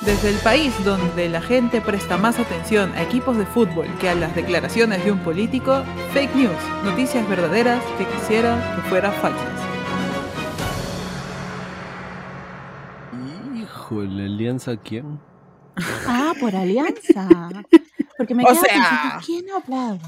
Desde el país donde la gente presta más atención a equipos de fútbol que a las declaraciones de un político, fake news, noticias verdaderas que quisiera que fueran falsas. Hijo, ¿la alianza quién? Ah, por alianza. Porque me O quedo sea- pensando, ¿quién ha hablado?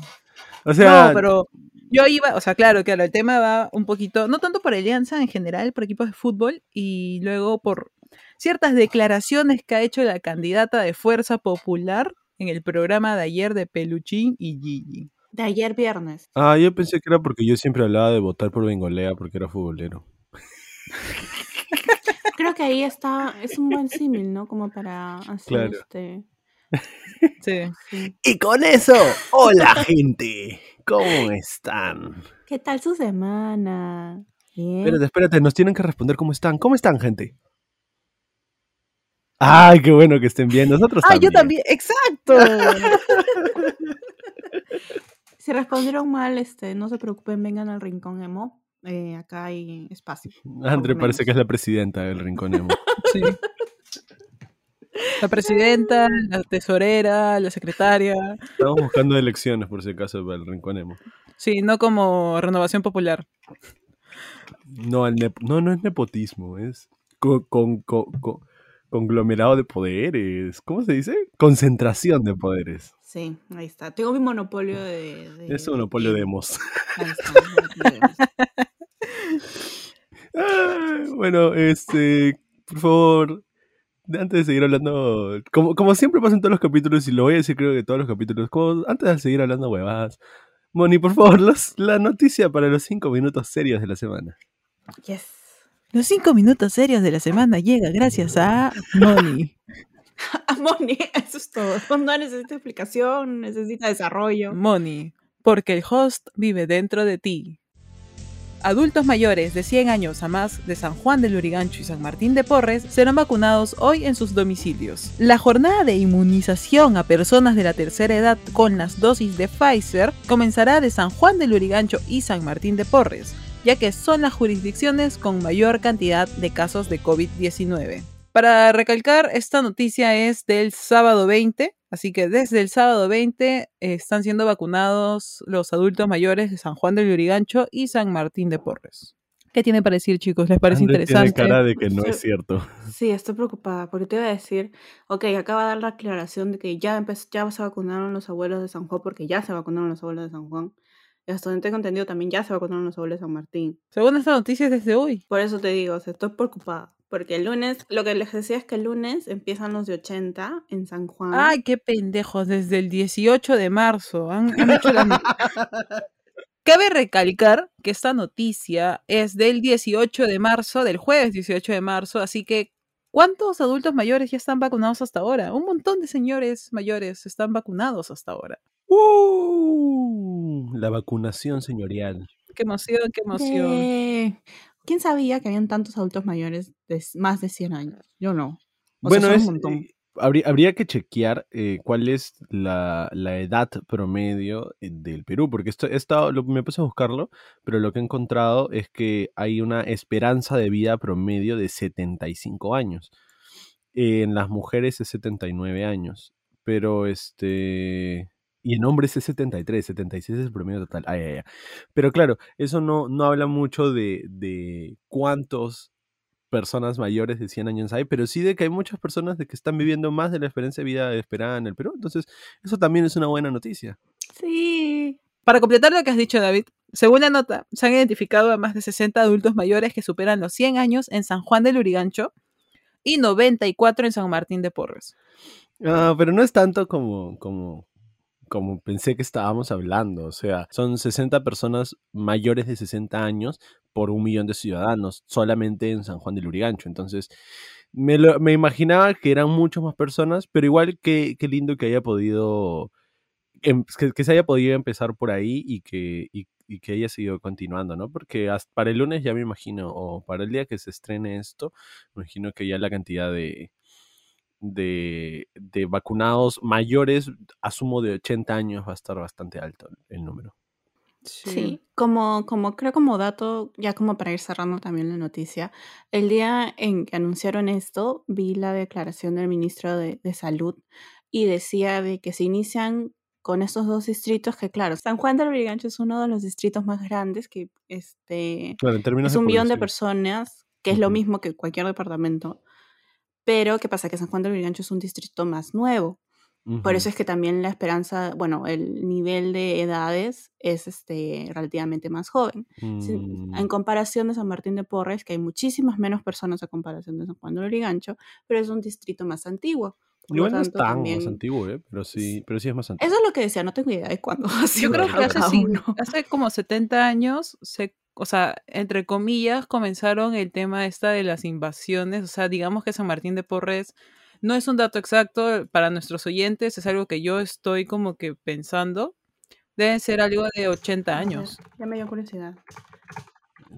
O sea, no, pero yo iba, o sea, claro, claro, el tema va un poquito, no tanto por alianza en general, por equipos de fútbol, y luego por ciertas declaraciones que ha hecho la candidata de Fuerza Popular en el programa de ayer de Peluchín y Gigi. De ayer viernes. Ah, yo pensé que era porque yo siempre hablaba de votar por Bengolea porque era futbolero. Creo que ahí está, es un buen símil, ¿no? Como para hacer Claro. este. Sí. sí. Y con eso, hola gente, ¿cómo están? ¿Qué tal su semana? Bien. Espérate, espérate, nos tienen que responder cómo están. ¿Cómo están, gente? Ay, qué bueno que estén bien. Nosotros Ah, yo también. exacto. Si respondieron mal, este, no se preocupen, vengan al rincón emo. Eh, acá hay espacio. André parece menos. que es la presidenta del Rincón Emo. Sí. La presidenta, la tesorera, la secretaria. Estamos buscando elecciones, por si acaso, para el Rincón Emo. Sí, no como renovación popular. No, nep- no, no es nepotismo, es co- con, co- co- conglomerado de poderes. ¿Cómo se dice? Concentración de poderes. Sí, ahí está. Tengo mi monopolio de. de- Es un monopolio de emos. Ahí está. Ah, bueno, este, por favor, antes de seguir hablando, como, como siempre pasa en todos los capítulos, y lo voy a decir creo que todos los capítulos, como antes de seguir hablando huevadas, Moni, por favor, los- la noticia para los cinco minutos serios de la semana. Yes. Los cinco minutos serios de la semana llega gracias a Moni. Ah, Moni, eso es todo. No necesita explicación, necesita desarrollo. Moni, porque el host vive dentro de ti. Adultos mayores de 100 años a más de San Juan del Lurigancho y San Martín de Porres serán vacunados hoy en sus domicilios. La jornada de inmunización a personas de la tercera edad con las dosis de Pfizer comenzará de San Juan del Lurigancho y San Martín de Porres, ya que son las jurisdicciones con mayor cantidad de casos de COVID-19. Para recalcar, esta noticia es del sábado 20, así que desde el sábado 20 eh, están siendo vacunados los adultos mayores de San Juan del Lurigancho y San Martín de Porres. ¿Qué tiene para decir, chicos? ¿Les parece interesante? Tiene cara de que no es cierto. Sí, estoy preocupada porque te iba a decir, ok, acaba de dar la aclaración de que ya, ya se vacunaron los abuelos de San Juan porque ya se vacunaron los abuelos de San Juan. Tengo entendido también ya se vacunaron los abuelos de San Martín. Según esta noticia es desde hoy. Por eso te digo, o sea, estoy preocupada. Porque el lunes, lo que les decía es que el lunes empiezan los de 80 en San Juan. Ay, qué pendejos, desde el 18 de marzo. Han, han hecho la... no- Cabe recalcar que esta noticia es del 18 de marzo, del jueves 18 de marzo, así que ¿cuántos adultos mayores ya están vacunados hasta ahora? Un montón de señores mayores están vacunados hasta ahora. ¡Uh! la vacunación señorial. Qué emoción, qué emoción. ¿Quién sabía que habían tantos adultos mayores de más de 100 años? Yo no. O bueno, sea, son es, un montón. eh, habría, habría que chequear eh, cuál es la, la edad promedio eh, del Perú, porque esto, he estado- lo- me puse a buscarlo, pero lo que he encontrado es que hay una esperanza de vida promedio de 75 años. En las mujeres es 79 años, pero este... Y en hombres es 73, 76 es el promedio total. Ay, ay, ay. Pero claro, eso no, no habla mucho de, de cuántos personas mayores de 100 años hay, pero sí de que hay muchas personas de que están viviendo más de la experiencia de vida esperada en el Perú. Entonces, eso también es una buena noticia. Sí. Para completar lo que has dicho, David, según la nota, se han identificado a más de 60 adultos mayores que superan los 100 años en San Juan del Lurigancho y 94 en San Martín de Porres. Ah, pero no es tanto como, como, como pensé que estábamos hablando. O sea, son 60 personas mayores de 60 años por un millón de ciudadanos solamente en San Juan del Lurigancho. Entonces, me, lo- me imaginaba que eran muchas más personas, pero igual que qué lindo que haya podido, em- que, que se haya podido empezar por ahí y que, y, y que haya seguido continuando, ¿no? Porque hasta para el lunes ya me imagino, o para el día que se estrene esto, me imagino que ya la cantidad de, de, de vacunados mayores, asumo de 80 años, va a estar bastante alto el número. Sí, como, como creo como dato, ya como para ir cerrando también la noticia, el día en que anunciaron esto, vi la declaración del ministro de, de Salud y decía de que se inician con estos dos distritos que claro, San Juan del Brigancho es uno de los distritos más grandes que este Claro, en términos es de un millón de personas, que es lo mismo que cualquier departamento. Pero ¿qué pasa? Que San Juan del Brigancho es un distrito más nuevo. Por eso es que también la esperanza, bueno, el nivel de edades es este relativamente más joven. Sin- En Mm, comparación de San Martín de Porres, que hay muchísimas menos personas a comparación de San Juan del Brigancho, pero es un distrito más antiguo. Igual no es tan más también antiguo, ¿eh? Pero sí, pero sí es más eso antiguo. es lo que decía, no tengo idea de cuándo Yo creo que hace, hace como 70 años, se, o sea, entre comillas, comenzaron el tema esta de las invasiones. O sea, digamos que San Martín de Porres no es un dato exacto para nuestros oyentes, es algo que yo estoy como que pensando. Deben ser algo de 80 A ver, años. ya me dio curiosidad.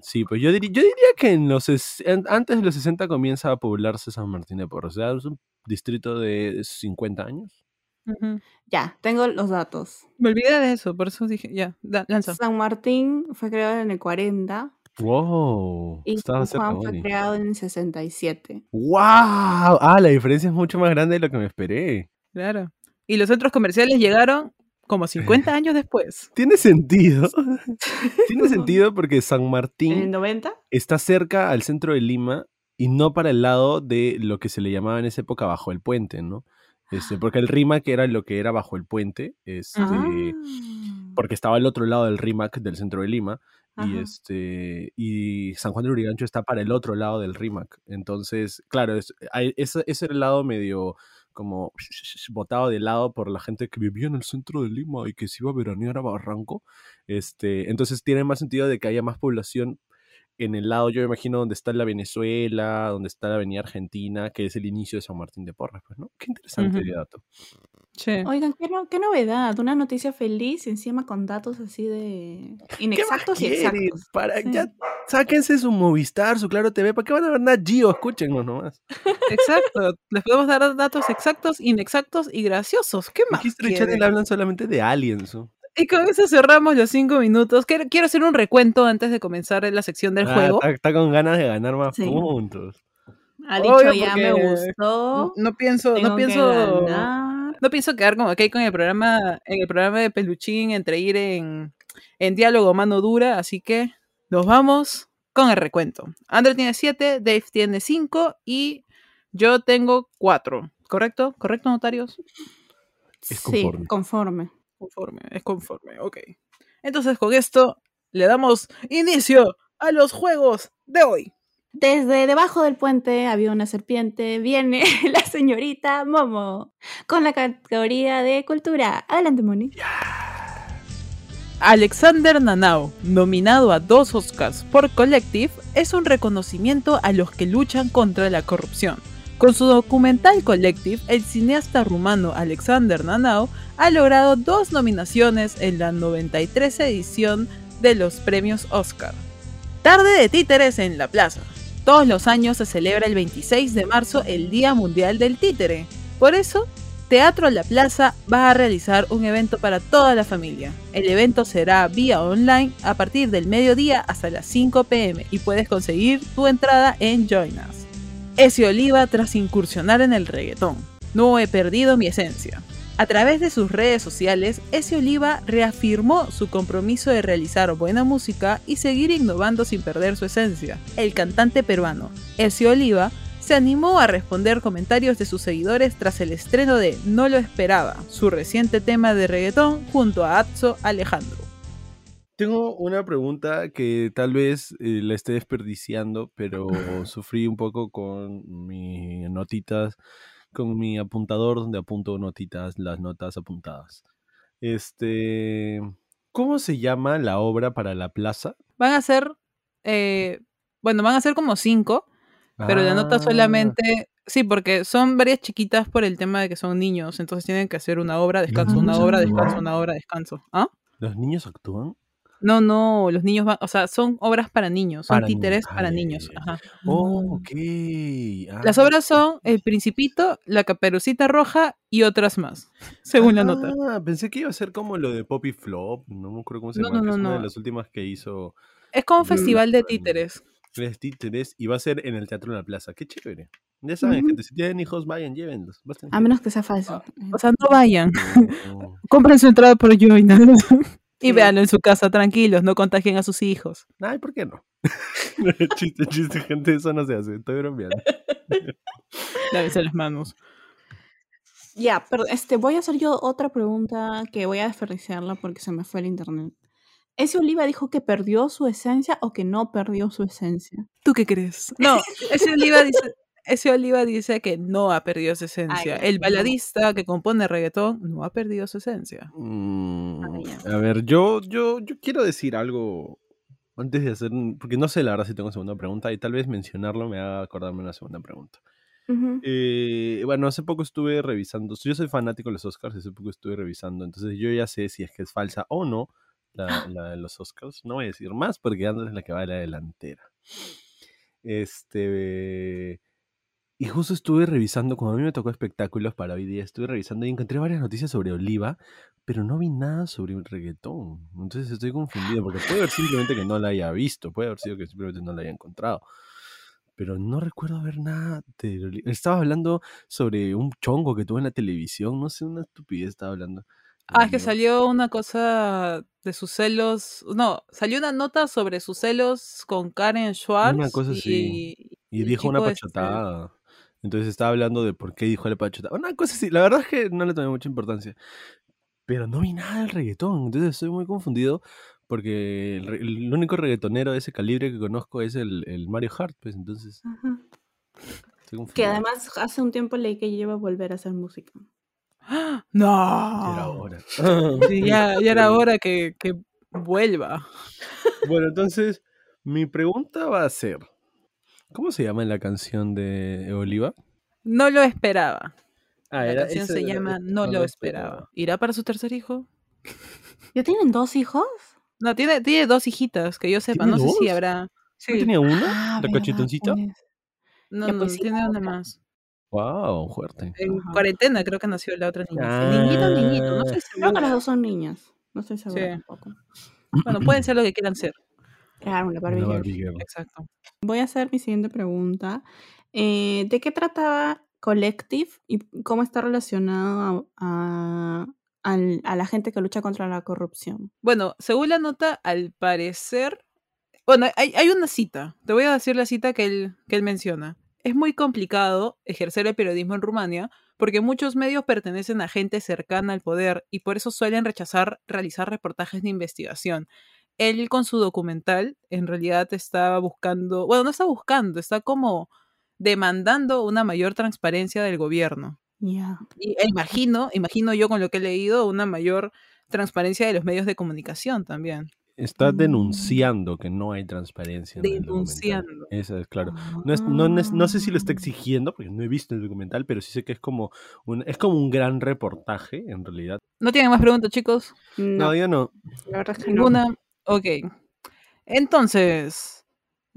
Sí, pues yo, diri- yo diría que en los en- antes de los 60 comienza a poblarse San Martín de Porres. O sea, es un distrito de 50 años. Ya, tengo los datos. Me olvidé de eso, por eso dije, ya, da- lanza. San Martín fue creado en el 40 ¡Wow! y San Juan fue creado en el 67. ¡Wow! Ah, la diferencia es mucho más grande de lo que me esperé. Claro. Y los centros comerciales llegaron como 50 años después. Tiene sentido. Tiene sentido porque San ¿En el Martín 90? está cerca al centro de Lima y no para el lado de lo que se le llamaba en esa época bajo el puente, ¿no? Este, porque el Rimac era lo que era bajo el puente, este, Ah. porque estaba al otro lado del Rimac del centro de Lima y este y San Juan de Urigancho está para el otro lado del Rimac. Entonces, claro, es, ese, era el lado medio como botado de lado por la gente que vivía en el centro de Lima y que se iba a veranear a Barranco. Este, entonces tiene más sentido de que haya más población en el lado, yo me imagino, donde está la Venezuela, donde está la Avenida Argentina, que es el inicio de San Martín de Porres, pues, ¿no? Qué interesante Ujú. dato. Sí. Oigan, qué, no- qué novedad, una noticia feliz encima con datos así de ¿Qué más inexactos y exactos. Para, Sí. ya, sáquense su Movistar, su Claro TV, ¿para qué van a ver Nat Geo? Escúchenos nomás. Exacto. Les podemos dar datos exactos, inexactos y graciosos. ¿Qué más? History? Channel hablan solamente de aliens. ¿no? Y con eso cerramos los cinco minutos. Quiero, quiero hacer un recuento antes de comenzar la sección del Ah, juego. Está, está con ganas de ganar más Sí. puntos. Ha dicho Obvio, ya me gustó. No pienso, no que pienso, no pienso quedar como aquí con el programa, en el programa de Peluchín entre ir en, en diálogo mano dura, así que nos vamos con el recuento. Andrew tiene 7, Dave tiene 5 y yo tengo 4. ¿Correcto? ¿Correcto, notarios? Es Sí, conforme. Conforme. Conforme, es conforme, ok. Entonces con esto le damos inicio a los juegos de hoy. Desde debajo del puente había una serpiente. Viene la señorita Momo con la categoría de cultura. Adelante, Moni. Alexander Nanao, nominado a dos Oscars por Collective, es un reconocimiento a los que luchan contra la corrupción. Con su documental Collective, el cineasta rumano Alexander Nanao ha logrado dos nominaciones en la 93 edición de los premios Oscar. Tarde de títeres en la plaza. Todos los años se celebra el 26 de marzo el Día Mundial del Títere. Por eso, Teatro La Plaza va a realizar un evento para toda la familia. El evento será vía online a partir del mediodía hasta las 5 pm y puedes conseguir tu entrada en Join Us. Ese Oliva tras incursionar en el reggaetón. No he perdido mi esencia. A través de sus redes sociales, Ese Oliva reafirmó su compromiso de realizar buena música y seguir innovando sin perder su esencia. El cantante peruano Ese Oliva se animó a responder comentarios de sus seguidores tras el estreno de No lo esperaba, su reciente tema de reggaetón junto a Atzo Alejandro. Tengo una pregunta que tal vez eh, la esté desperdiciando, pero sufrí un poco con mis notitas, con mi apuntador donde apunto notitas, las notas apuntadas. Este, ¿cómo se llama la obra para la plaza? Van a ser, eh, bueno, van a ser como cinco, pero la nota Ah, solamente, sí, porque son varias chiquitas por el tema de que son niños, entonces tienen que hacer una obra, descanso, una obra, descanso, una obra, descanso. ¿Ah? ¿Los niños actúan? No, no, los niños van, o sea, son obras para niños, son Para títeres para niños. Ajá. Oh, ok. Las Ah, obras son El Principito, La Caperucita Roja y otras más, según la nota. Ah, pensé que iba a ser como lo de Poppy Flop, no me acuerdo cómo se No, llama, no, que es no, una de no. las últimas que hizo Es como un festival de títeres. Tres títeres y va a ser en el Teatro de la Plaza. Qué chévere. Ya saben, gente, si tienen hijos, vayan, llévenlos. Bastante. A menos que sea falso. O sea, no vayan. No. Compren su entrada por Join y Sí. véanlo en su casa tranquilos, no contagien a sus hijos. Ay, ¿por qué no? chiste, chiste, gente, eso no se hace. Estoy bromeando. Lávense las manos. Ya, pero este, voy a hacer yo otra pregunta que voy a desperdiciarla porque se me fue el internet. ¿Ese Oliva dijo que perdió su esencia o que no perdió su esencia? ¿Tú qué crees? No, ese Oliva dice, ese Oliva dice que no ha perdido su esencia. El no. baladista que compone reggaetón no ha perdido su esencia. Mm, Ah, a ver, yo, yo, yo quiero decir algo antes de hacer, porque no sé la verdad si tengo segunda pregunta y tal vez mencionarlo me haga acordarme una segunda pregunta. Eh, bueno, hace poco estuve revisando, yo soy fanático de los Oscars, hace poco estuve revisando, entonces yo ya sé si es que es falsa o no la, la de los Oscars. No voy a decir más porque Andrés es la que va a la delantera. Este. Y justo estuve revisando, como a mí me tocó espectáculos para hoy día, estuve revisando y encontré varias noticias sobre Oliva, pero no vi nada sobre el reggaetón. Entonces estoy confundido, porque puede haber simplemente que no la haya visto, puede haber sido que simplemente no la haya encontrado. Pero no recuerdo haber nada de Oliva. Estaba hablando sobre un chongo que tuvo en la televisión, no sé, una estupidez estaba hablando. Ah, es que salió una cosa de sus celos. No, salió una nota sobre sus celos con Karen Schwartz. cosa y, así. Y dijo una este- pachotada. Entonces estaba hablando de por qué dijo la pachotada. Una cosa así. La verdad es que no le tomé mucha importancia. Pero no vi nada del reggaetón. Entonces estoy muy confundido. Porque el, re- el único reggaetonero de ese calibre que conozco es el, el Mario Hart. Pues entonces Ajá. estoy confundido. Que además hace un tiempo leí que lleva a volver a hacer música. ¡Ah! Ya ¡No! era hora. Sí, ya, ya era hora que, que vuelva. Bueno, entonces mi pregunta va a ser. ¿Cómo se llama la canción de Oliva? No lo esperaba. Ah, La era- canción se era- llama No lo esperaba. ¿Irá para su tercer hijo? ¿Ya tienen dos hijos? No, tiene, tiene dos hijitas, que yo sepa. ¿Tiene No sé si habrá. ¿No Sí. tenía una? Ah, ¿La verdad, cachetoncita? pues. No, Ya, no, pues sí, tiene una más. Wow, fuerte. En Ajá. cuarentena creo que nació la otra niña. Ah. Niñito, niñito. No estoy Creo segura. que que las las dos son niñas. No estoy segura Sí. tampoco. Bueno, pueden ser lo que quieran ser. Claro, una Barbie Una girl. Barbie girl. Exacto. Voy a hacer mi siguiente pregunta. Eh, ¿De qué trataba Collective y cómo está relacionado a, a- al- a la gente que lucha contra la corrupción? Bueno, según la nota, al parecer. Bueno, hay, hay una cita. Te voy a decir la cita que él, que él menciona. Es muy complicado ejercer el periodismo en Rumania porque muchos medios pertenecen a gente cercana al poder y por eso suelen rechazar realizar reportajes de investigación. Él con su documental en realidad estaba buscando, bueno, no está buscando, está como demandando una mayor transparencia del gobierno. Ya. Y e imagino, imagino yo con lo que he leído, una mayor transparencia de los medios de comunicación también. Está Mm. denunciando que no hay transparencia en el documental. Denunciando. Eso es claro. No, es- no, Ah. es- no sé si lo está exigiendo, porque no he visto el documental, pero sí sé que es como un, es como un gran reportaje, en realidad. ¿No tienen más preguntas, chicos? No, No, yo no. la verdad es que no. ¿Ninguna? Ok. Entonces,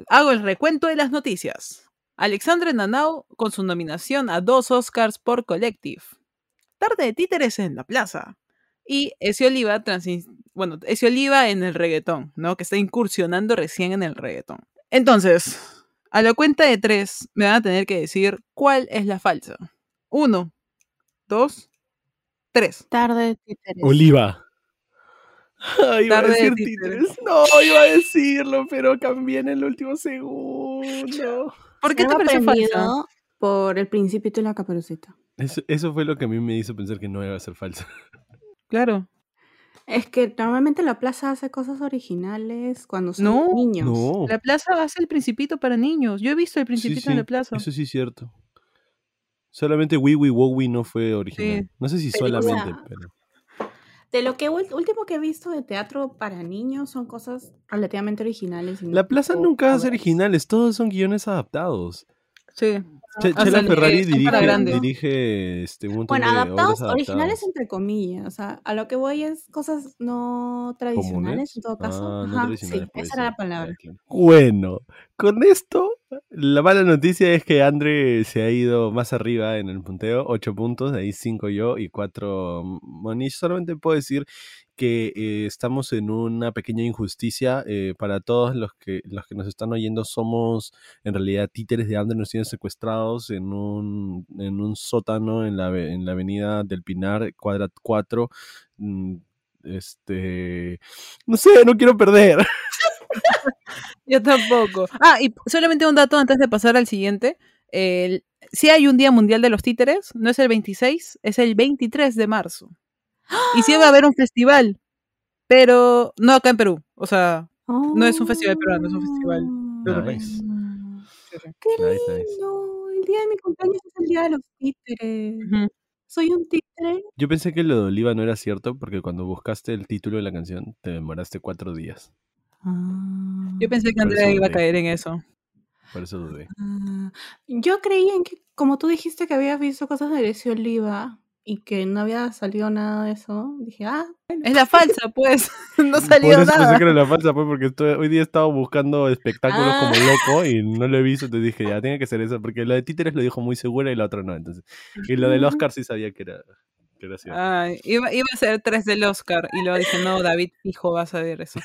hago el recuento de las noticias. Alexandre Nanau con su nominación a dos Oscars por Collective. Tarde de títeres en la plaza. Y Ese Oliva, bueno, Ese Oliva en el reggaetón, ¿no? Que está incursionando recién en el reggaetón. Entonces, a la cuenta de tres, me van a tener que decir cuál es la falsa. Uno, dos, tres. Tarde, títeres. Oliva. Ay, iba a Tarde de decir títeres. títeres. No, iba a decirlo, pero cambié en el último segundo. ¿Por qué te pareció falsa? Por el principito y la caperucita. Eso, eso fue lo que a mí me hizo pensar que no iba a ser falsa. Claro. Es que normalmente la plaza hace cosas originales cuando son No. niños. No. La plaza hace el principito para niños. Yo he visto el Sí, principito en la sí, plaza. Eso sí es cierto. Solamente Wee Wee Wowie no fue original. Sí. No sé si solamente, pero. De lo que último que he visto de teatro para niños son cosas relativamente originales. y no La plaza nunca hace originales, todos son guiones adaptados. Sí. O Chela sea, Ferrari eh, dirige, dirige este, un montón Bueno, de adaptados, obras originales entre comillas. O sea, a lo que voy es cosas no tradicionales ¿Comunes? en todo caso. Ah, Ajá, sí, esa era la palabra. Bueno, con esto, la mala noticia es que Andre se ha ido más arriba en el punteo, 8 puntos, de ahí 5 yo y 4 Monish. Solamente puedo decir que eh, estamos en una pequeña injusticia eh, para todos los que, los que nos están oyendo. Somos en realidad títeres de Andre, nos tienen secuestrados en un, en un sótano en la, en la avenida del Pinar, cuadrat 4. Mm, Este, no sé, no quiero perder. Yo tampoco. Ah, y solamente un dato antes de pasar al siguiente. Sí hay un Día Mundial de los Títeres, no es el 26, es el 23 de marzo. Y sí va a haber un festival, pero no acá en Perú. O sea, No es un festival peruano, es un festival Oh, Nice. ¡Qué Nice, nice. lindo! El día de mi cumpleaños es el día de los títeres. Soy un títere. Yo pensé que lo de Oliva no era cierto porque cuando buscaste el título de la canción te demoraste cuatro días. yo pensé que Andrea iba a caer en eso. Por eso dudé. Ah, yo creí en que, como tú dijiste que habías visto cosas de Grecia Oliva y que no había salido nada de eso, dije, ah, Es la falsa, pues. no Por salió eso pensé nada. que era la falsa, pues, porque estoy- hoy día he estado buscando espectáculos Ah. como loco y no lo he visto. Entonces dije, ya, tiene que ser eso. Porque lo de títeres lo dijo muy segura y la otra no. Entonces, y lo del Oscar sí sabía que era, que era cierto. Iba, iba a ser tres del Oscar y luego dije, no, David, hijo, vas a ver eso.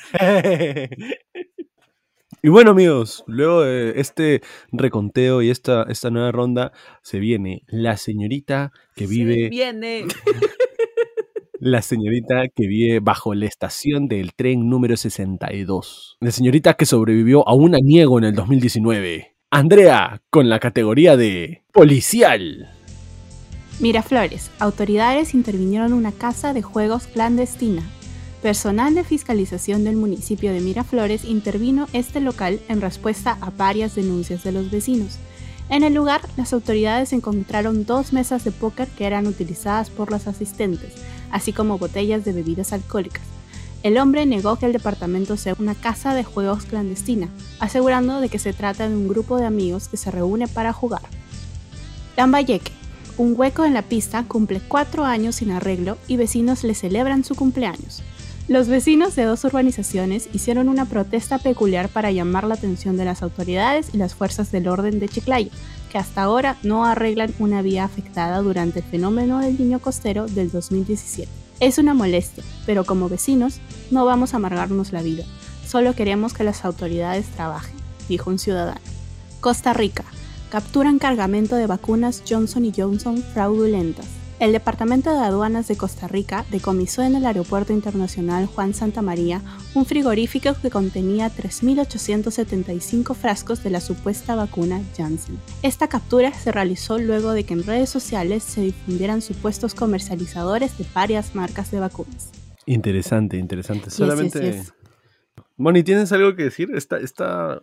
Y bueno amigos, luego de este reconteo y esta, esta nueva ronda se viene la señorita que vive, viene. la señorita que vive bajo la estación del tren número 62. La señorita que sobrevivió a un aniego en el 2019. Andrea, con la categoría de policial. Miraflores, autoridades intervinieron en una casa de juegos clandestina. Personal de fiscalización del municipio de Miraflores intervino este local en respuesta a varias denuncias de los vecinos. En el lugar, las autoridades encontraron dos mesas de póker que eran utilizadas por los asistentes, así como botellas de bebidas alcohólicas. El hombre negó que el departamento sea una casa de juegos clandestina, asegurando de que se trata de un grupo de amigos que se reúne para jugar. Lambayeque, un hueco en la pista cumple cuatro años sin arreglo y vecinos le celebran su cumpleaños. Los vecinos de dos urbanizaciones hicieron una protesta peculiar para llamar la atención de las autoridades y las fuerzas del orden de Chiclayo, que hasta ahora no arreglan una vía afectada durante el fenómeno del niño costero del 2017. Es una molestia, pero como vecinos no vamos a amargarnos la vida, solo queremos que las autoridades trabajen, dijo un ciudadano. Costa Rica, capturan cargamento de vacunas Johnson Johnson fraudulentas. El Departamento de Aduanas de Costa Rica decomisó en el Aeropuerto Internacional Juan Santa María un frigorífico que contenía 3.875 frascos de la supuesta vacuna Janssen. Esta captura se realizó luego de que en redes sociales se difundieran supuestos comercializadores de varias marcas de vacunas. Interesante, interesante. Yes, Solamente... yes, yes. Moni, ¿tienes algo que decir? Está, está,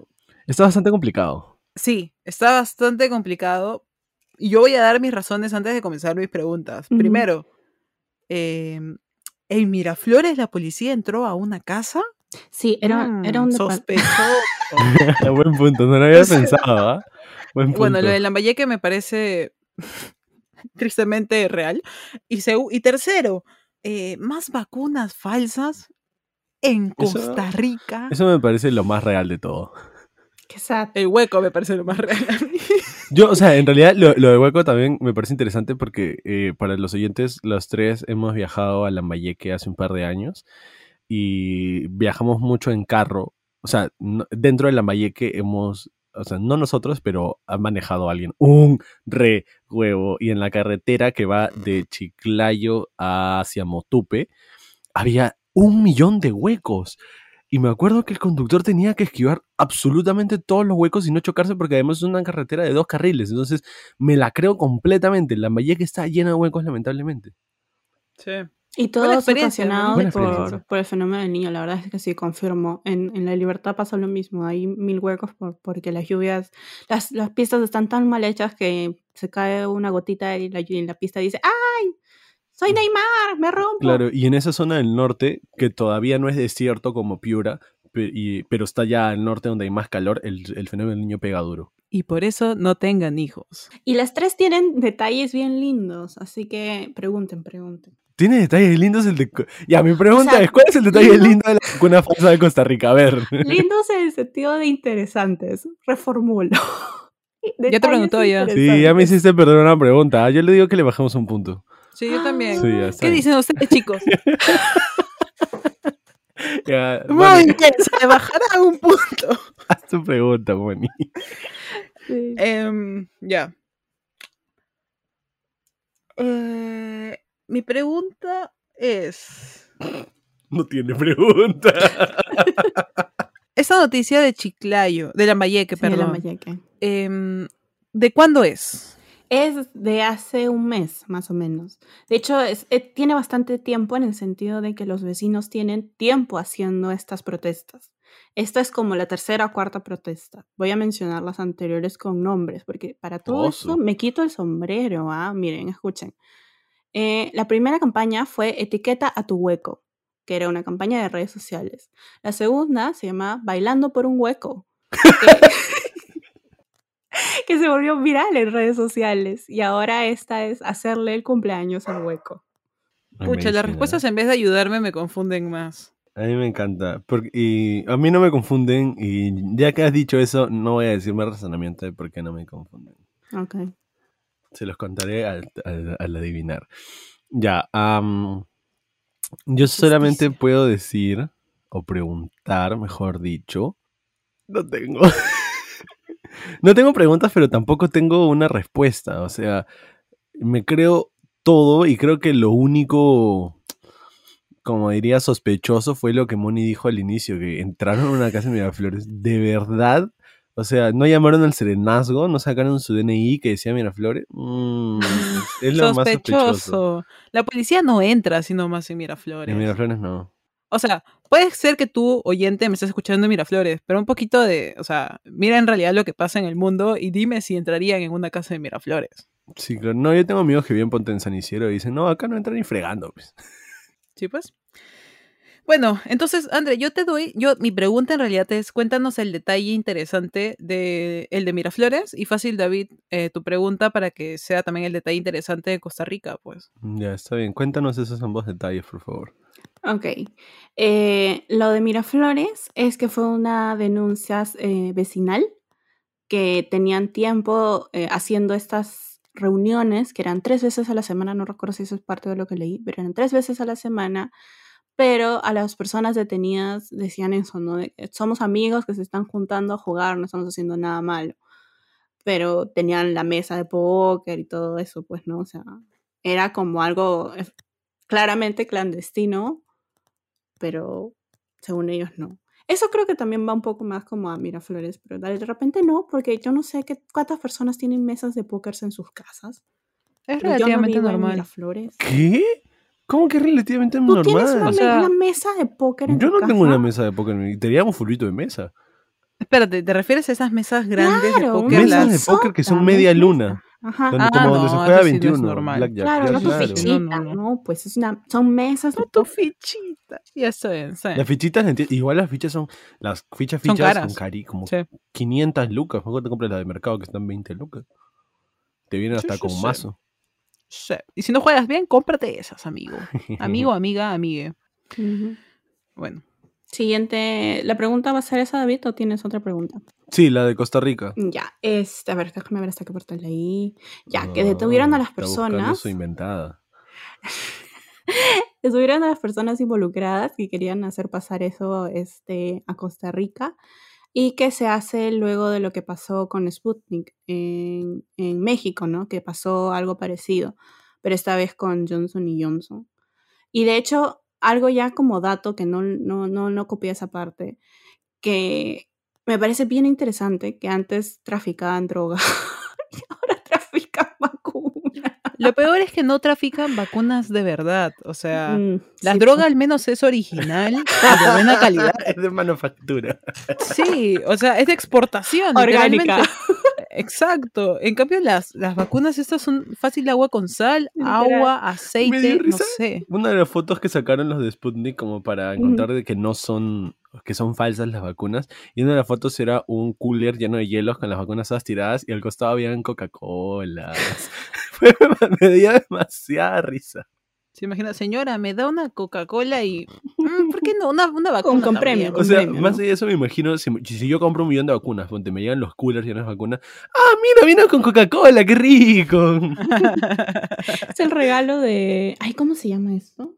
está bastante complicado. Sí, está bastante complicado. Y yo voy a dar mis razones antes de comenzar mis preguntas. Primero, eh, en Miraflores la policía entró a una casa. Sí, era, Mm, era un depa- sospechoso. Buen punto, no lo había pensado, ¿ah? Buen punto. bueno, lo de Lambayeque me parece tristemente real. Y, tercero, eh, más vacunas falsas en Eso- Costa Rica. Eso me parece lo más real de todo. Qué sad. El hueco me parece lo más real a mí. Yo, o sea, en realidad lo, de Hueco también me parece interesante porque eh, para los oyentes, los tres hemos viajado a Lambayeque hace un par de años y viajamos mucho en carro. O sea, dentro de Lambayeque hemos, o sea, no nosotros, pero ha manejado alguien un re huevo y en la carretera que va de Chiclayo hacia Motupe había un millón de huecos. Y me acuerdo que el conductor tenía que esquivar absolutamente todos los huecos y no chocarse porque además es una carretera de dos carriles. Entonces me la creo completamente. La que está llena de huecos, lamentablemente. Sí. Y todos ocasionados por, por el fenómeno del niño. La verdad es que sí, confirmo. En, en La Libertad pasa lo mismo. Hay mil huecos por, porque las lluvias, las, las pistas están tan mal hechas que se cae una gotita y la, y la pista dice ¡Ay! ¡Soy Neymar! ¡Me rompo! Claro, y en esa zona del norte, que todavía no es desierto como Piura, pero está ya al norte donde hay más calor, el, el fenómeno del niño pega duro. Y por eso no tengan hijos. Y las tres tienen detalles bien lindos, así que pregunten, pregunten. Tiene detalles lindos el de... Ya, mi pregunta O sea, es, ¿cuál es el detalle lindo- lindo de la vacuna falsa de Costa Rica? A ver. Lindos en el sentido de interesantes. Reformulo. Ya te preguntó ya. Sí, ya me hiciste perder una pregunta. Ah, Yo le digo que le bajemos un punto. Sí, yo también. Sí, ya ¿Qué dicen ustedes, chicos? Ya, Muy Moni, bien, se bajará un punto. haz tu pregunta, Moni. Sí. Em, ya. Eh, mi pregunta es... No tiene pregunta. Esta noticia de Chiclayo, de Lambayeque, Sí, la perdón. Mayeque. em, ¿De cuándo es? Es de hace un mes, más o menos. De hecho, es- eh, tiene bastante tiempo en el sentido de que los vecinos tienen tiempo haciendo estas protestas. Esta es como la tercera o cuarta protesta. Voy a mencionar las anteriores con nombres, porque para todo Oso. eso me quito el sombrero. ¿ah? Miren, escuchen. Eh, la primera campaña fue Etiqueta a tu hueco, que era una campaña de redes sociales. La segunda se llama Bailando por un hueco, que, que se volvió viral en redes sociales. Y ahora esta es hacerle el cumpleaños al hueco. Pucha, las respuestas en vez de ayudarme me confunden más. A mí me encanta. Porque, y a mí no me confunden. Y ya que has dicho eso, no voy a decir más razonamiento de por qué no me confunden. Ok. Se los contaré al, al- al adivinar. Ya. am, yo solamente Justicia. puedo decir, o preguntar, mejor dicho. No tengo. no tengo preguntas, pero tampoco tengo una respuesta. O sea, me creo todo y creo que lo único, como diría, sospechoso fue lo que Moni dijo al inicio, que entraron a una casa en Miraflores. De verdad. O sea, no llamaron al serenazgo, no sacaron su DNI que decía Miraflores. Mm, es lo más sospechoso. Sospechoso. La policía no entra sino más en Miraflores. En Miraflores no. O sea, puede ser que tú, oyente, me estés escuchando en Miraflores, pero un poquito de, o sea, mira en realidad lo que pasa en el mundo y dime si entrarían en una casa de Miraflores. Sí, claro. No, yo tengo amigos que viven ponte en San Isidro y dicen, no, acá no entran ni fregando. Pues. ¿Sí, pues? Bueno, entonces, André, yo te doy, yo, mi pregunta en realidad es, cuéntanos el detalle interesante de el de Miraflores y fácil, David, eh, tu pregunta para que sea también el detalle interesante de Costa Rica, pues. Ya, está bien. Cuéntanos esos ambos detalles, por favor. Ok. Eh, lo de Miraflores es que fue una denuncia eh, vecinal que tenían tiempo eh, haciendo estas reuniones, que eran tres veces a la semana, no recuerdo si eso es parte de lo que leí, pero eran tres veces a la semana, pero a las personas detenidas decían eso, ¿no? Somos amigos que se están juntando a jugar, no estamos haciendo nada malo, pero tenían la mesa de póker y todo eso, pues, ¿no? O sea, era como algo claramente clandestino, pero según ellos no. Eso creo que también va un poco más como a Miraflores, pero de repente no, porque yo no sé qué, cuántas personas tienen mesas de póker en sus casas. Es pero yo no relativamente en normal. Miraflores. ¿Qué? ¿Cómo que es relativamente Tú tienes una, normal? O sea, una mesa de póker en Yo tu no tengo una casa? mesa de póker. en mi- Teníamos fulbito de mesa. Espérate, ¿te refieres a esas mesas grandes Claro, de póker? Mesas Las- de póker que son media mesa. luna. Ajá. Donde, Ah, como donde no, se eso juega sí no es 21. normal. Blackjack. Claro, no tu fichita, No, no, no, pues es una, son mesas No, tu fichita. Ya está bien. Las fichitas, igual las fichas son, las fichas Son fichas caras. son cari, como Sí. 500 lucas. Mejor te compras la de mercado que están 20 lucas. Te vienen hasta sí, con sí. mazo. Sí. Y si no juegas bien, cómprate esas, amigo. Amigo, amiga, amigue. Ujú. Bueno, Siguiente, ¿la pregunta va a ser esa, David, o tienes otra pregunta? Sí, la de Costa Rica. Ya, este, a ver, déjame ver hasta qué parte leí. Ya, que detuvieron a las personas. su inventada. Detuvieron a las personas involucradas que querían hacer pasar eso este, a Costa Rica y que se hace luego de lo que pasó con Sputnik en, en México, ¿no? Que pasó algo parecido, pero esta vez con Johnson y Johnson. Y de hecho, algo ya como dato que no, no, no, no copié esa parte, que me parece bien interesante que antes traficaban droga y ahora trafican vacunas. lo peor es que no trafican vacunas de verdad. O sea, Mm, la sí, droga al menos es original y de buena calidad. es de manufactura. Sí, o sea, es de exportación. Orgánica. Exacto. En cambio, las, las vacunas estas son fácil agua con sal, agua, aceite, no sé. Una de las fotos que sacaron los de Sputnik como para encontrar de que no son, que son falsas las vacunas. Y una de las fotos era un cooler lleno de hielos con las vacunas todas tiradas y al costado habían Coca-Cola. Me dio demasiada risa. Se imagina, señora, me da una Coca-Cola y. mm, ¿Por qué no? Una, una vacuna. con también. premio, O con sea, premio, más ¿no? allá de eso me imagino, si, si yo compro un millón de vacunas, donde me llegan los coolers llenos de vacunas, ¡ah, mira, vino con Coca-Cola, qué rico! Es el regalo de. Ay, ¿cómo se llama esto?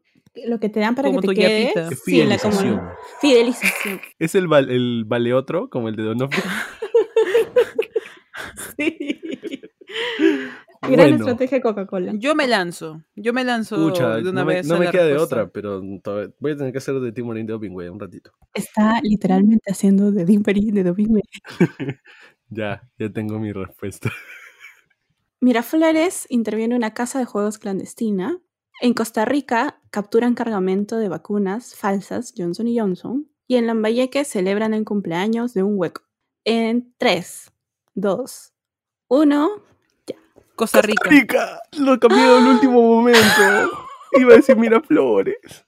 Lo que te dan para Como que te quedes. yapita. Sí, la como Fidelización. fidelización. Es el, val- el vale otro, como el de Donofrio. Sí. Gran Bueno. estrategia de Coca-Cola. Yo me lanzo. Yo me lanzo Pucha, de una no me, vez. no me queda de otra, pero voy a tener que hacer de Timorín de Doping, güey, un ratito. Está literalmente haciendo de Dimpery, de Doping. Ya, ya tengo mi respuesta. Miraflores interviene una casa de juegos clandestina. En Costa Rica capturan cargamento de vacunas falsas Johnson Johnson. Y en Lambayeque celebran el cumpleaños de un hueco. En 3, 2, 1. Costa Rica. ¡Rica! Lo cambié en el último momento. Iba a decir Miraflores.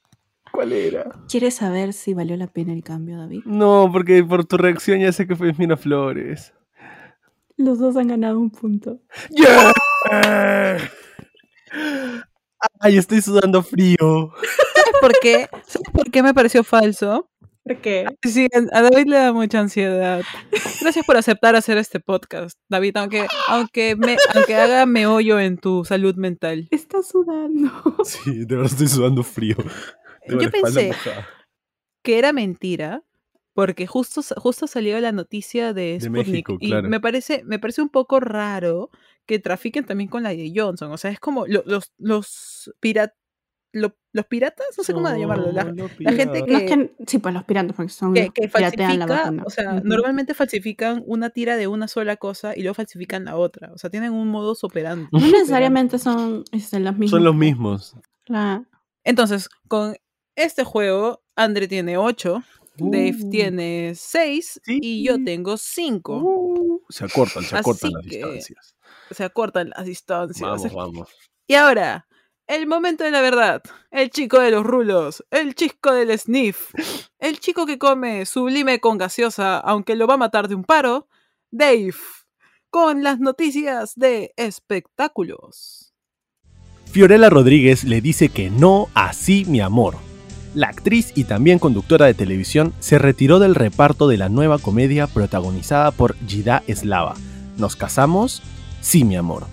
¿Cuál era? ¿Quieres saber si valió la pena el cambio, David? No, porque por tu reacción ya sé que fue Miraflores. Los dos han ganado un punto. ¡Ya! Ay, estoy sudando frío. ¿Sabes por qué? ¿Sabes por qué me pareció falso? ¿Por qué? Sí, a David le da mucha ansiedad. Gracias por aceptar hacer este podcast, David, aunque, aunque, me, aunque haga meollo en tu salud mental. Está sudando. Sí, de verdad estoy sudando frío. Tengo Yo pensé- mojada. Que era mentira, porque justo, justo salió la noticia de De Sputnik. México, y claro. me parece, me parece un poco raro que trafiquen también con la de Johnson. O sea, es como lo- los, los, pira- lo- los piratas, no sé cómo llamarlo. La, No, la gente que- No es que, sí, pues los piratas, porque son que, que piratean la vacuna. o sea, normalmente falsifican una tira de una sola cosa y luego falsifican la otra. O sea, tienen un modus operandi. No necesariamente son este, los mismos. Son los mismos. Claro. Entonces, con este juego, Andre tiene 8, Dave Uh. tiene 6 Sí. y yo tengo 5. Uh, se acortan, se Así acortan las que- distancias. Se acortan las distancias. Vamos, vamos. Y ahora, el momento de la verdad. El chico de los rulos. El chico del sniff. El chico que come sublime con gaseosa, aunque lo va a matar de un paro. Dave. Con las noticias de espectáculos. Fiorella Rodríguez le dice que no así mi amor. La actriz y también conductora de televisión se retiró del reparto de la nueva comedia protagonizada por Gida Eslava. ¿Nos casamos? Sí, mi amor.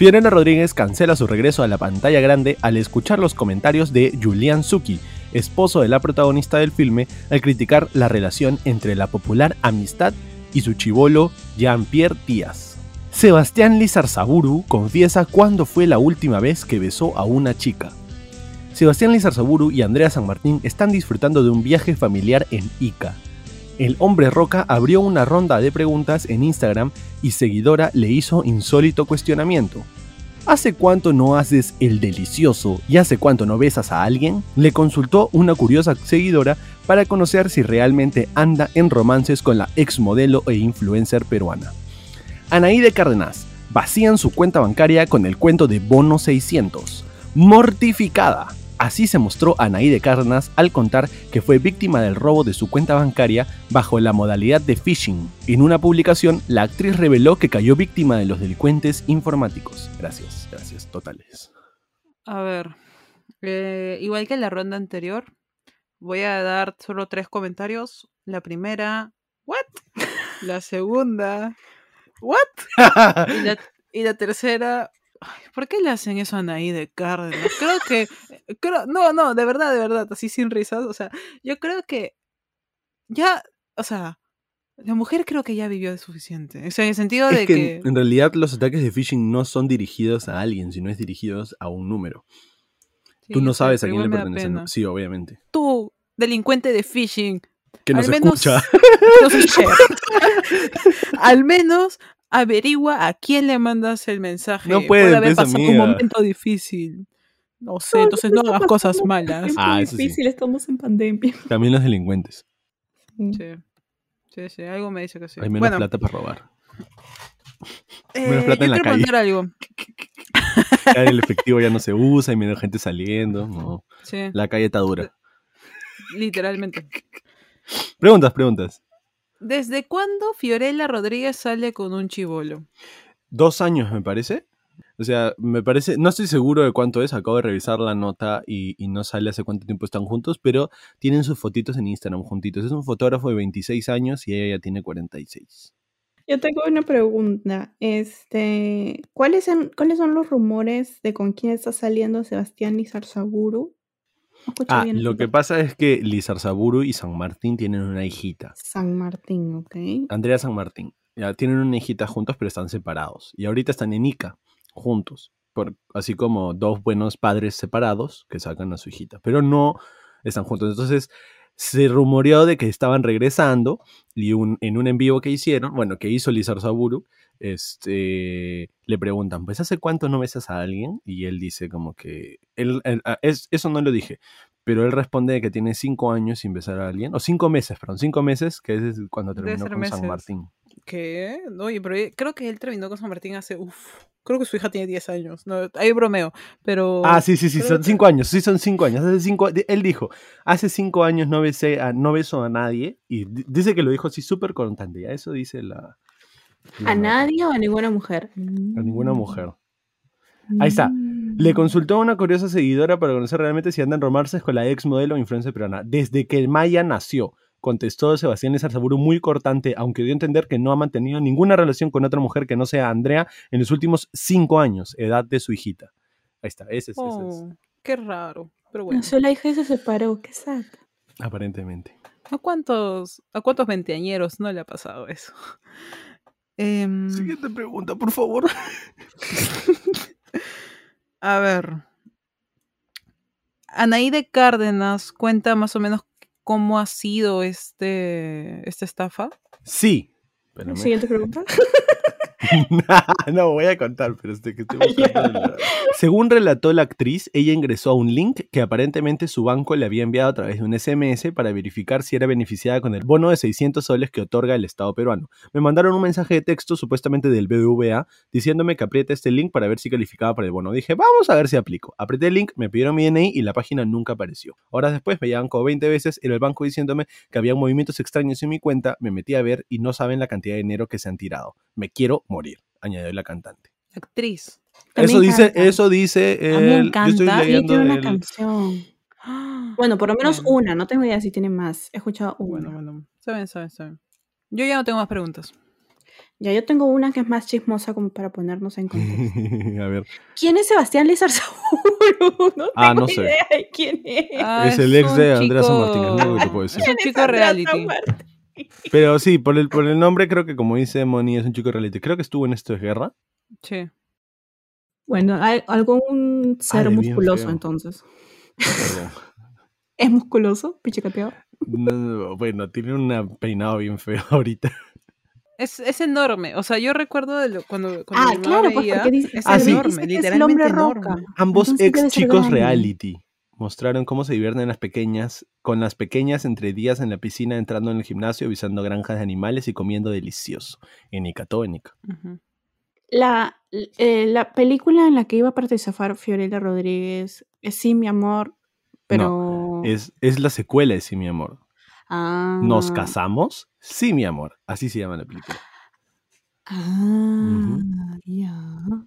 Fiorella Rodríguez cancela su regreso a la pantalla grande al escuchar los comentarios de Julian Suki, esposo de la protagonista del filme, al criticar la relación entre la popular amistad y su chivolo Jean-Pierre Díaz. Sebastián Lizarzaburu confiesa cuándo fue la última vez que besó a una chica. Sebastián Lizarzaburu y Andrea San Martín están disfrutando de un viaje familiar en Ica. El hombre roca abrió una ronda de preguntas en Instagram y seguidora le hizo insólito cuestionamiento. ¿Hace cuánto no haces el delicioso y hace cuánto no besas a alguien? Le consultó una curiosa seguidora para conocer si realmente anda en romances con la ex modelo e influencer peruana. Anaí de Cárdenas vacían su cuenta bancaria con el cuento de Bono 600. Mortificada. Así se mostró Anaí de Cárdenas al contar que fue víctima del robo de su cuenta bancaria bajo la modalidad de phishing. En una publicación, la actriz reveló que cayó víctima de los delincuentes informáticos. Gracias, gracias, totales. A ver, eh, igual que en la ronda anterior, voy a dar solo tres comentarios. La primera, ¿what? La segunda, ¿what? Y la, y la tercera, ay, ¿por qué le hacen eso a Anaí de Cárdenas? Creo que, creo, no, no, de verdad, de verdad, así sin risas, o sea, yo creo que ya, o sea, la mujer creo que ya vivió de suficiente. O sea, en el sentido de Es que, que... en realidad los ataques de phishing no son dirigidos a alguien, sino es dirigidos a un número. sí, Tú no sabes a quién le igual me da pertenece. ¿no? pena. Sí, obviamente. Tú, delincuente de phishing, Que nos Al menos- escucha. Al menos averigua a quién le mandas el mensaje. No puedes, Puede haber pues, pasado un momento difícil. No sé, entonces no hagas cosas malas. Es Ah, sí. difícil, estamos en pandemia. También los delincuentes. Sí, sí, sí, algo me dice que sí. Hay menos bueno, plata para robar. Menos Eh, plata yo en la quiero calle. preguntar algo. Ya el efectivo ya no se usa, hay menos gente saliendo. No, Sí, la calle está dura. literalmente. Preguntas, preguntas. ¿Desde cuándo Fiorella Rodríguez sale con un chivolo? Dos años, me parece. O sea, me parece, no estoy seguro de cuánto es, acabo de revisar la nota y, y no sale hace cuánto tiempo están juntos, pero tienen sus fotitos en Instagram juntitos. Es un fotógrafo de 26 años y ella ya tiene 46. Yo tengo una pregunta. Este, ¿cuáles son, ¿cuáles son los rumores de con quién está saliendo Sebastián Lizarzaburu? Ah, bien lo que pasa es que Lizarzaburu y San Martín tienen una hijita. San Martín, ¿ok? Andrea San Martín. Ya tienen una hijita juntos, pero están separados. Y ahorita están en Ica, juntos. Por, así como dos buenos padres separados que sacan a su hijita. Pero no están juntos. Entonces, se rumoreó de que estaban regresando. Y un- en un en vivo que hicieron, bueno, que hizo Lizar Saburu, este, le preguntan, pues, ¿hace cuánto no besas a alguien? Y él dice como que, él, él- ah, es, eso no lo dije, pero él responde que tiene cinco años sin besar a alguien, o cinco meses, perdón, cinco meses, que es cuando terminó con San. Martín. ¿Qué? Oye, pero eh, creo que él terminó con San Martín hace. Uf, creo que su hija tiene 10 años. No, ahí bromeo. Pero. Ah, sí, sí, sí, son que- cinco años, sí, son cinco años. Hace cinco, él dijo, hace cinco años no besé a, no beso a nadie, y di- dice que lo dijo así súper constante, ya eso dice la... la ¿A nadie o a ninguna mujer? A ninguna mujer. Ahí está. Mm. Le consultó a una curiosa seguidora para conocer realmente si andan romances con la ex modelo o influencer peruana. Desde que Maya nació, contestó Sebastián Lizarzaburu muy cortante, aunque dio a entender que no ha mantenido ninguna relación con otra mujer que no sea Andrea en los últimos cinco años, edad de su hijita. Ahí está, ese es, ese es, Oh, qué raro. Pero bueno. La hija y se separó. Qué sad. aparentemente. ¿A cuántos, ¿A cuántos veinteañeros no le ha pasado eso? Em, Siguiente pregunta, por favor. a ver. Anaíde Cárdenas cuenta más o menos cómo ha sido este, esta estafa. Sí. Espérame. Siguiente pregunta. no voy a contar, pero este que estoy la- Según relató la actriz, ella ingresó a un link que aparentemente su banco le había enviado a través de un SMS para verificar si era beneficiada con el bono de 600 soles que otorga el Estado peruano. Me mandaron un mensaje de texto supuestamente del BBVA diciéndome que apriete este link para ver si calificaba para el bono. Dije, vamos a ver si aplico. Apreté el link, me pidieron mi DNI y la página nunca apareció. Horas después me llaman como 20 veces en el banco diciéndome que había movimientos extraños en mi cuenta, me metí a ver y no saben la cantidad de dinero que se han tirado. Me quiero morir, añadió la cantante. Actriz. Eso dice, canta. eso dice A mí me yo encanta. Tiene una el- canción. Bueno, por lo menos Bueno. una. No tengo idea si tiene más. He escuchado una. Bueno, bueno. Saben, saben, saben. Yo ya no tengo más preguntas. Ya, yo tengo una que es más chismosa como para ponernos en contexto. a ver, ¿Quién es Sebastián Lizarzaburu? No tengo Ah, no sé. idea de quién es. Ah, es el ex de Andrea San Martín, es lo que te puedo decir. Es un ¿Quién es chico reality. Pero sí, por el, por el nombre creo que como dice Moni es un chico reality. Creo que estuvo en esto de guerra. Sí. Bueno, hay algún ser Ay, musculoso entonces. Perdón. ¿Es musculoso? Pichicateado. No, no, bueno, tiene un peinado bien feo ahorita. Es, es enorme. O sea, yo recuerdo de lo- cuando, cuando Ah, claro, pues veía, porque dice, es Ah, sí. enorme, es el literalmente hombre enorme. roca. Ambos Entonces ex chicos grande. reality mostraron cómo se divierten en las pequeñas, con las pequeñas entre días en la piscina, entrando en el gimnasio, visando granjas de animales y comiendo delicioso. En Ica, todo en Ica. Ujú. La, eh, la película en la que iba a participar Fiorella Rodríguez es Sí, mi amor, pero... Es, es la secuela de Sí, mi amor. Ah. ¿Nos casamos? Sí, mi amor. Así se llama la película. Ah, ya.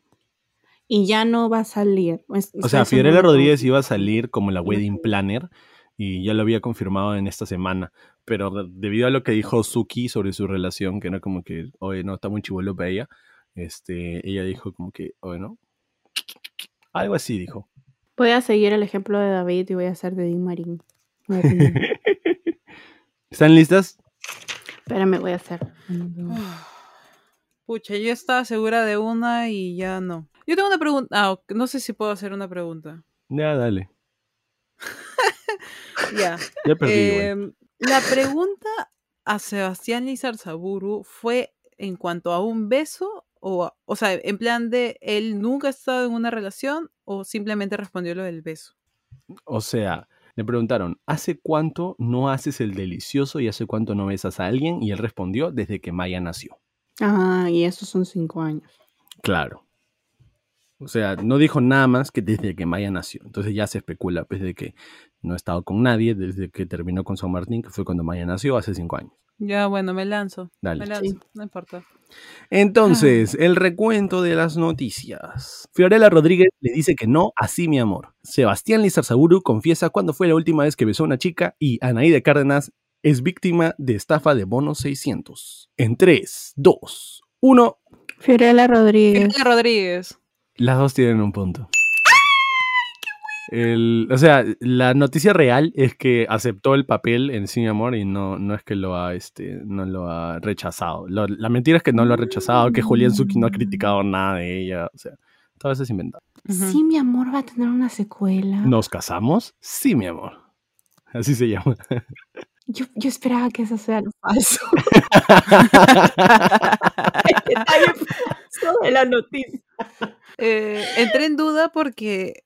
Y ya no va a salir. Es- O sea, Fiorella no. Rodríguez iba a salir como la wedding planner y ya lo había confirmado en esta semana. Pero de- debido a lo que dijo Suki sobre su relación, que era como que, oye, no, está muy chivolo para ella, este, ella dijo como que, oye, no. Algo así dijo. Voy a seguir el ejemplo de David y voy a hacer de Dean Marín. ¿Están listas? Espérame, voy a hacer. Pucha, yo estaba segura de una y ya no. Yo tengo una pregunta. Ah, no sé si puedo hacer una pregunta. Ya, dale. Ya. Ya perdí igual. Em, la pregunta a Sebastián Lizarzaburu fue en cuanto a un beso o, o sea, en plan de él nunca ha estado en una relación o simplemente respondió lo del beso. O sea, le preguntaron, ¿hace cuánto no haces el delicioso y hace cuánto no besas a alguien? Y él respondió, desde que Maya nació. Ah, y esos son cinco años. Claro. O sea, no dijo nada más que desde que Maya nació. Entonces ya se especula, pues, de que no ha estado con nadie desde que terminó con San Martín, que fue cuando Maya nació hace cinco años. Ya, bueno, me lanzo. Dale. Me lanzo, Sí. no importa. Entonces, el recuento de las noticias. Fiorella Rodríguez le dice que no, así mi amor. Sebastián Lizarzaburu confiesa cuándo fue la última vez que besó a una chica y Anaíde Cárdenas es víctima de estafa de bonos 600. En 3, 2, 1, Fiorella Rodríguez. Fiorella Rodríguez. Las dos tienen un punto. El- o sea, la noticia real es que aceptó el papel en Sí, mi amor, y no, no es que lo ha, este, no lo ha rechazado. Lo- la mentira es que no lo ha rechazado, que Julián Suki no ha criticado nada de ella. O sea, todo eso es inventado. Sí, mi amor va a tener una secuela. ¿Nos casamos? Sí, mi amor. Así se llama. Yo, yo esperaba que eso sea lo falso. El detalle falso de la noticia. Eh, entré en duda porque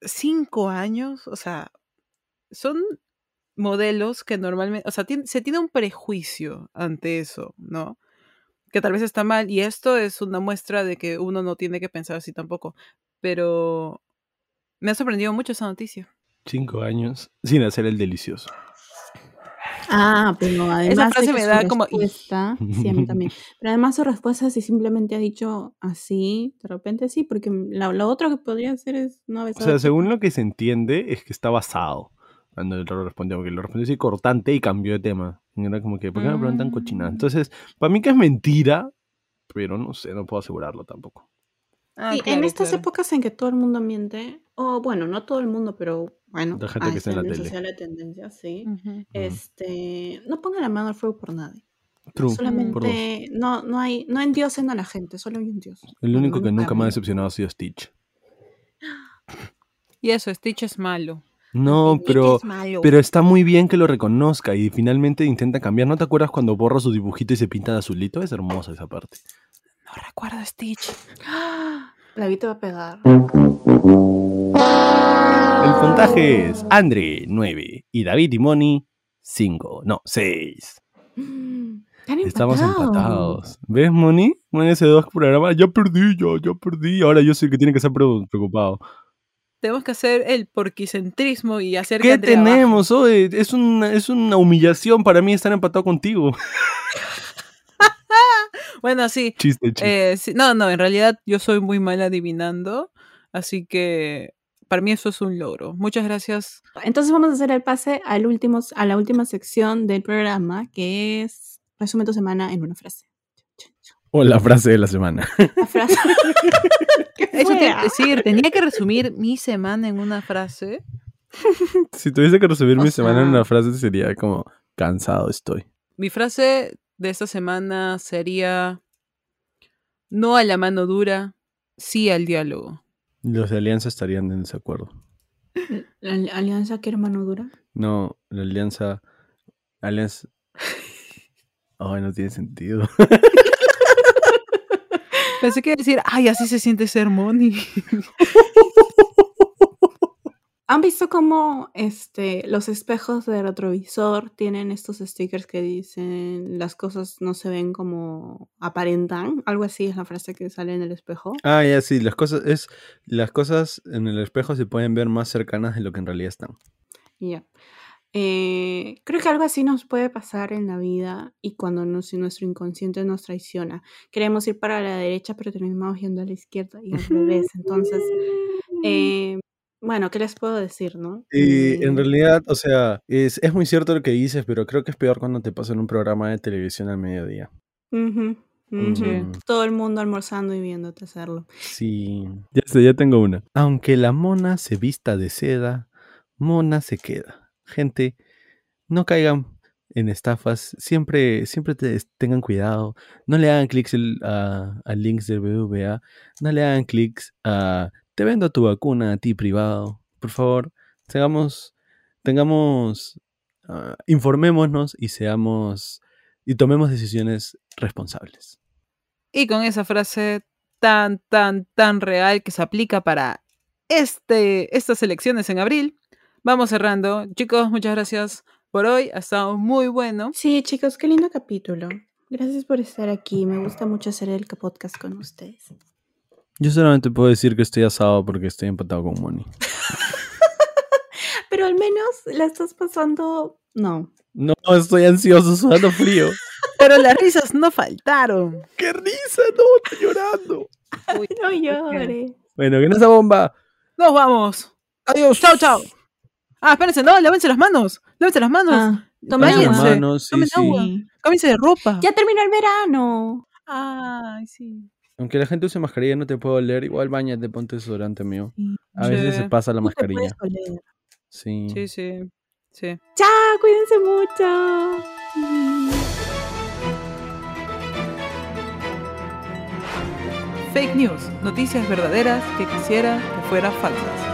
cinco años, o sea, son modelos que normalmente, o sea, se tiene un prejuicio ante eso, ¿no? Que tal vez está mal, y esto es una muestra de que uno no tiene que pensar así tampoco, pero me ha sorprendido mucho esa noticia. Cinco años sin hacer el delicioso. Ah, pero además Esa de frase que me su da como- respuesta, sí, a mí también. Pero además su respuesta si simplemente ha dicho así, de repente sí, porque lo otro que podría hacer es no O besar sea, a según lo que se entiende, es que está basado. Cuando él lo respondió, porque lo respondió así cortante y cambió de tema. Y era como que, ¿por qué me preguntan cochina? Mm. Entonces, para mí que es mentira, pero no sé, no puedo asegurarlo tampoco. Ah, Sí, en estas claro. épocas en que todo el mundo miente, o bueno, no todo el mundo, pero bueno, La gente que está en la tele. tendencia, sí. Este, no pongan la mano al fuego por nadie. True. Solamente no, no hay, no endiosen a la gente, solo hay un dios. El No, único que nunca me ha decepcionado ha sido Stitch. Y eso, Stitch es malo. No, pero, es malo. pero está muy bien que lo reconozca y finalmente intenta cambiar. ¿No te acuerdas cuando borra su dibujito y se pinta de azulito? Es hermosa esa parte. No recuerdo Stitch. ¡Ah! La vi te va a pegar. El puntaje es Andre 9 y David y Moni 5. No, 6. Están Estamos empatados. empatados. ¿Ves, Moni? Moni hace dos programas. Ya perdí, yo, ya perdí. Ahora yo soy el que tiene que estar pre- preocupado. Tenemos que hacer el porquicentrismo y hacer que ¿Qué baje. tenemos hoy? Es una, es una humillación para mí estar empatado contigo. Bueno, sí. Chiste, chiste. eh, sí, No, no, en realidad yo soy muy mal adivinando. Así que para mí eso es un logro. Muchas gracias. Entonces vamos a hacer el pase al último, a la última sección del programa, que es resume tu semana en una frase. O la frase de la semana. La frase. ¿Qué Eso te iba a decir, tenía que resumir mi semana en una frase. si tuviese que resumir O mi semana en una frase sería como cansado estoy. Mi frase de esta semana sería no a la mano dura, sí al diálogo. Los de Alianza estarían en desacuerdo. ¿La ali- alianza que hermano dura? No, la Alianza... Alianza... Ay, no tiene sentido. Pensé que iba a decir, ay, así se siente ser Moni. ¿Han visto cómo este, los espejos de retrovisor tienen estos stickers que dicen las cosas no se ven como aparentan? Algo así es la frase que sale en el espejo. Ah, ya sí, las cosas es las cosas en el espejo se pueden ver más cercanas de lo que en realidad están. Ya. Eh, creo que algo así nos puede pasar en la vida y cuando nos- nuestro inconsciente nos traiciona. Queremos ir para la derecha, pero terminamos yendo a la izquierda y al revés. Entonces, eh, bueno, ¿qué les puedo decir, no? Y Eh, en realidad, o sea, es, es muy cierto lo que dices, pero creo que es peor cuando te pasa en un programa de televisión al mediodía. ujú, ujú. Sí. Todo el mundo almorzando y viéndote hacerlo. Sí. Ya sé, ya tengo una. Aunque la mona se vista de seda, mona se queda. Gente, no caigan en estafas. Siempre, siempre te- tengan cuidado. No le hagan clics a links del BBVA. No le hagan clics a te vendo tu vacuna a ti privado. Por favor, tengamos, tengamos, ah, informémonos y seamos y tomemos decisiones responsables. Y con esa frase tan, tan, tan real que se aplica para este, estas elecciones en abril, vamos cerrando. Chicos, muchas gracias por hoy. Ha estado muy bueno. Sí, chicos, qué lindo capítulo. Gracias por estar aquí. Me gusta mucho hacer el podcast con ustedes. Yo solamente puedo decir que estoy asado porque estoy empatado con Moni. Pero al menos la estás pasando. No. No, estoy ansioso, sudando frío. Pero las risas no faltaron. ¡Qué risa! No, estoy llorando. No llores. Bueno, que no esa bomba. Nos vamos. Adiós. Chao, chao. Ah, espérense, no, lávense las manos. Lávense las manos. Ah, tomen agua. Sí, Tomen sí. agua. Sí. Cámbiense de ropa. Ya terminó el verano. Ay, sí. Aunque la gente use mascarilla no te puedo oler, igual bañate, ponte desodorante mío. A Sí. veces se pasa la mascarilla. Sí. Sí, sí. Sí. Chao, cuídense mucho. Fake news, noticias verdaderas que quisiera que fueran falsas.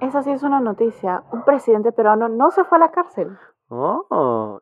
Esa sí es una noticia. Un presidente peruano no se fue a la cárcel. 哦